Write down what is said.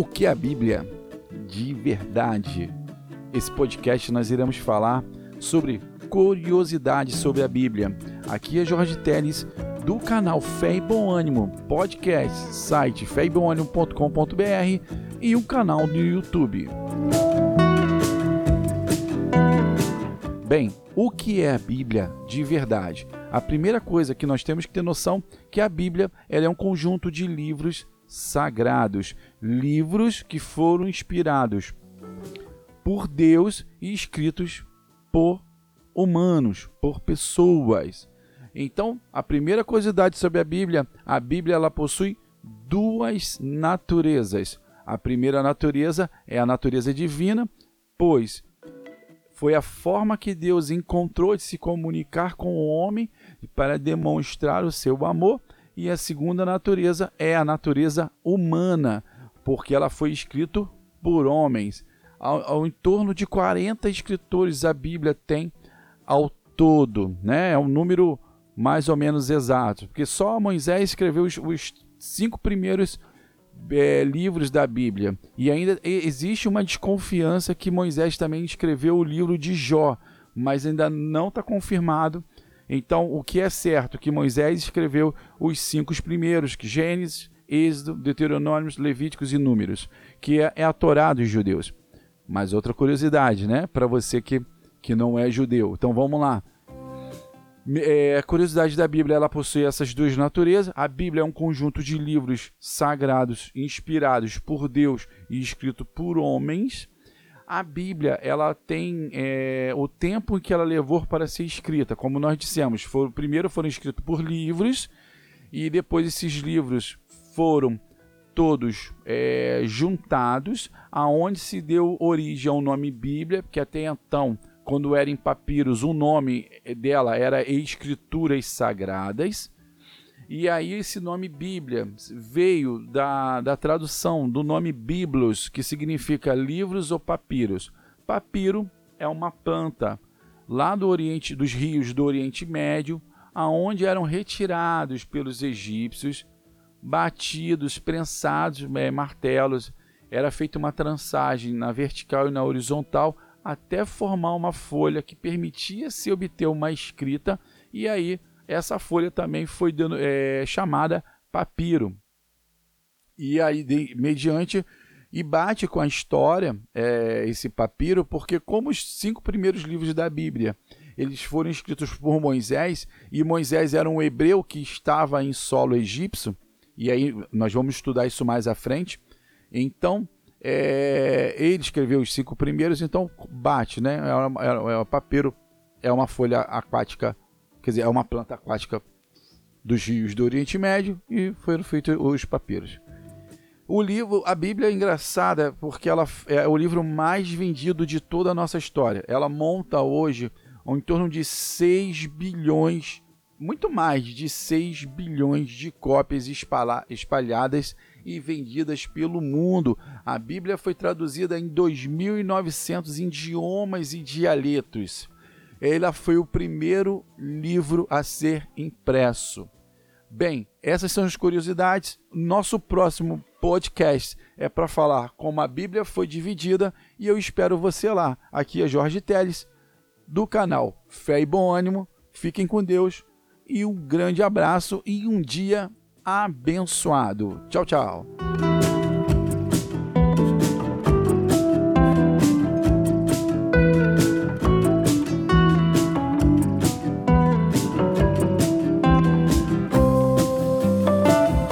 O que é a Bíblia de verdade? Esse podcast nós iremos falar sobre curiosidades sobre a Bíblia. Aqui é Jorge Teles do canal Fé e Bom Ânimo Podcast, site feibomanimo.com.br e o canal no YouTube. Bem, o que é a Bíblia de verdade? A primeira coisa que nós temos que ter noção que a Bíblia ela é um conjunto de livros sagrados, livros que foram inspirados por Deus e escritos por humanos, por pessoas. Então, a primeira curiosidade sobre a Bíblia, a Bíblia ela possui duas naturezas. A primeira natureza é a natureza divina, pois foi a forma que Deus encontrou de se comunicar com o homem para demonstrar o seu amor e a segunda natureza é a natureza humana, porque ela foi escrita por homens. Ao, ao em torno de 40 escritores a Bíblia tem ao todo, né? É um número mais ou menos exato, porque só Moisés escreveu os, os cinco primeiros é, livros da Bíblia. E ainda existe uma desconfiança que Moisés também escreveu o livro de Jó, mas ainda não está confirmado então, o que é certo? Que Moisés escreveu os cinco primeiros, que Gênesis, Êxodo, Deuteronômios, Levíticos e Números, que é, é a Torá dos judeus. Mas outra curiosidade, né? Para você que, que não é judeu. Então, vamos lá. É, a curiosidade da Bíblia ela possui essas duas naturezas. A Bíblia é um conjunto de livros sagrados, inspirados por Deus e escrito por homens a Bíblia ela tem é, o tempo que ela levou para ser escrita, como nós dissemos, for, primeiro foram escritos por livros e depois esses livros foram todos é, juntados, aonde se deu origem ao nome Bíblia, que até então, quando era em papiros, o nome dela era Escrituras Sagradas. E aí esse nome Bíblia veio da, da tradução do nome Biblos, que significa livros ou papiros. Papiro é uma planta lá do Oriente, dos rios do Oriente Médio, aonde eram retirados pelos egípcios, batidos, prensados, é, martelos. Era feita uma trançagem na vertical e na horizontal até formar uma folha que permitia se obter uma escrita e aí essa folha também foi é, chamada papiro. E aí, de, mediante, e bate com a história é, esse papiro, porque como os cinco primeiros livros da Bíblia, eles foram escritos por Moisés, e Moisés era um hebreu que estava em solo egípcio, e aí nós vamos estudar isso mais à frente. Então, é, ele escreveu os cinco primeiros, então bate, né? É, é, é, papiro é uma folha aquática quer dizer, é uma planta aquática dos rios do Oriente Médio e foram feitos os papiros. O livro, a Bíblia é engraçada porque ela é o livro mais vendido de toda a nossa história. Ela monta hoje em torno de 6 bilhões, muito mais de 6 bilhões de cópias espalhadas e vendidas pelo mundo. A Bíblia foi traduzida em 2.900 idiomas e dialetos ela foi o primeiro livro a ser impresso. Bem, essas são as curiosidades. Nosso próximo podcast é para falar como a Bíblia foi dividida e eu espero você lá. Aqui é Jorge Teles, do canal Fé e Bom Ânimo. Fiquem com Deus e um grande abraço e um dia abençoado. Tchau, tchau.